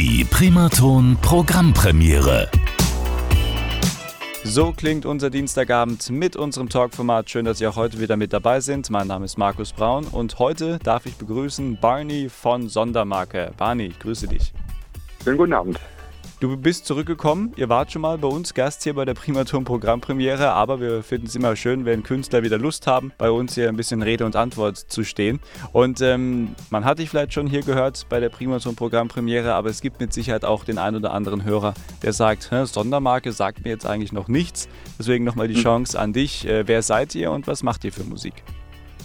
Die Primaton Programmpremiere. So klingt unser Dienstagabend mit unserem Talkformat. Schön, dass Sie auch heute wieder mit dabei sind. Mein Name ist Markus Braun und heute darf ich begrüßen Barney von Sondermarke. Barney, ich grüße dich. Schönen guten Abend. Du bist zurückgekommen. Ihr wart schon mal bei uns Gast hier bei der Primaton Programmpremiere, aber wir finden es immer schön, wenn Künstler wieder Lust haben, bei uns hier ein bisschen Rede und Antwort zu stehen. Und ähm, man hat dich vielleicht schon hier gehört bei der Primaton Programmpremiere, aber es gibt mit Sicherheit auch den einen oder anderen Hörer, der sagt, Sondermarke sagt mir jetzt eigentlich noch nichts. Deswegen nochmal die hm. Chance an dich. Äh, wer seid ihr und was macht ihr für Musik?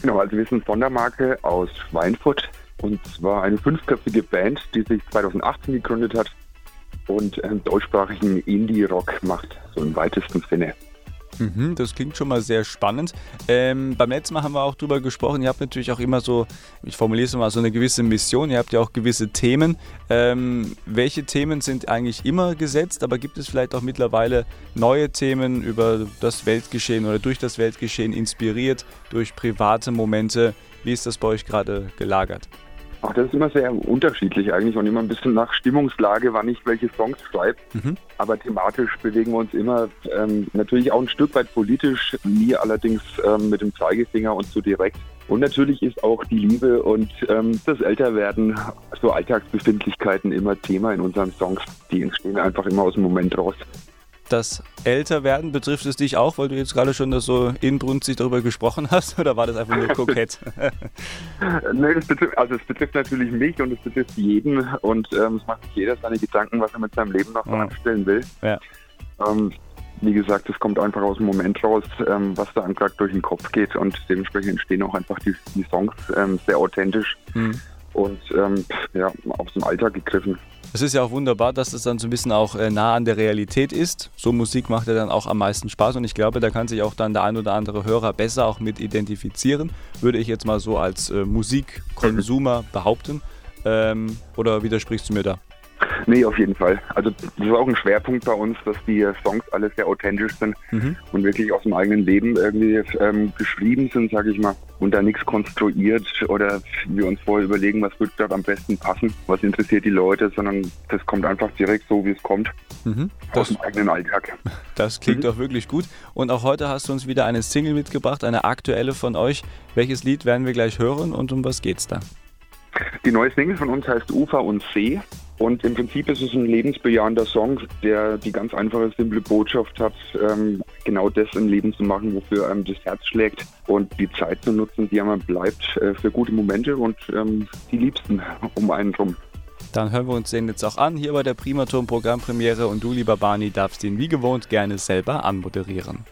Genau, also wir sind Sondermarke aus Schweinfurt und zwar eine fünfköpfige Band, die sich 2018 gegründet hat und ähm, deutschsprachigen Indie-Rock macht, so im weitesten Sinne. Mhm, das klingt schon mal sehr spannend. Ähm, beim letzten Mal haben wir auch drüber gesprochen, ihr habt natürlich auch immer so, ich formuliere es mal, so eine gewisse Mission, ihr habt ja auch gewisse Themen. Ähm, welche Themen sind eigentlich immer gesetzt, aber gibt es vielleicht auch mittlerweile neue Themen über das Weltgeschehen oder durch das Weltgeschehen inspiriert, durch private Momente? Wie ist das bei euch gerade gelagert? Ach, das ist immer sehr unterschiedlich eigentlich und immer ein bisschen nach Stimmungslage, wann ich welche Songs schreibe. Mhm. Aber thematisch bewegen wir uns immer ähm, natürlich auch ein Stück weit politisch, nie allerdings ähm, mit dem Zeigefinger und so direkt. Und natürlich ist auch die Liebe und ähm, das Älterwerden, so Alltagsbefindlichkeiten immer Thema in unseren Songs. Die entstehen einfach immer aus dem Moment raus das Älterwerden, betrifft es dich auch, weil du jetzt gerade schon das so inbrünstig darüber gesprochen hast, oder war das einfach nur kokett? nee, das betrifft, also es betrifft natürlich mich und es betrifft jeden und ähm, es macht sich jeder seine Gedanken, was er mit seinem Leben noch oh. anstellen will. Ja. Ähm, wie gesagt, es kommt einfach aus dem Moment raus, ähm, was da gerade durch den Kopf geht und dementsprechend entstehen auch einfach die, die Songs ähm, sehr authentisch hm. Und ähm, ja, aus dem Alltag gegriffen. Es ist ja auch wunderbar, dass es dann so ein bisschen auch äh, nah an der Realität ist. So Musik macht ja dann auch am meisten Spaß und ich glaube, da kann sich auch dann der ein oder andere Hörer besser auch mit identifizieren, würde ich jetzt mal so als äh, Musikkonsumer behaupten. Ähm, oder widersprichst du mir da? Nee, auf jeden Fall. Also das ist auch ein Schwerpunkt bei uns, dass die Songs alle sehr authentisch sind mhm. und wirklich aus dem eigenen Leben irgendwie ähm, geschrieben sind, sage ich mal. Und da nichts konstruiert oder wir uns vorher überlegen, was wird dort am besten passen, was interessiert die Leute, sondern das kommt einfach direkt so, wie es kommt. Mhm. Aus dem eigenen Alltag. Das klingt mhm. doch wirklich gut. Und auch heute hast du uns wieder eine Single mitgebracht, eine aktuelle von euch. Welches Lied werden wir gleich hören und um was geht's da? Die neue Single von uns heißt Ufer und See. Und im Prinzip ist es ein lebensbejahender Song, der die ganz einfache, simple Botschaft hat, ähm, genau das im Leben zu machen, wofür einem das Herz schlägt und die Zeit zu nutzen, die einem bleibt, äh, für gute Momente und ähm, die Liebsten um einen drum. Dann hören wir uns den jetzt auch an, hier bei der Primaturm Programmpremiere und du, lieber Barney, darfst ihn wie gewohnt gerne selber anmoderieren.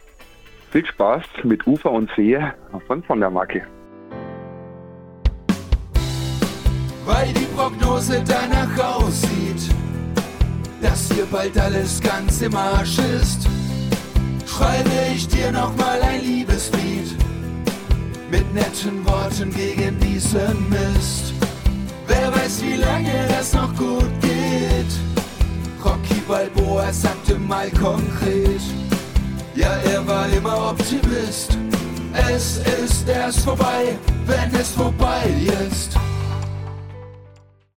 Viel Spaß mit Ufer und See von von der Marke. Weil die Prognose danach aussieht, dass hier bald alles ganz im Arsch ist, schreibe ich dir nochmal ein Liebeslied mit netten Worten gegen diesen Mist. Wer weiß, wie lange das noch gut geht. Rocky Balboa sagte mal konkret, ja, er war immer Optimist. Es ist erst vorbei, wenn es vorbei ist.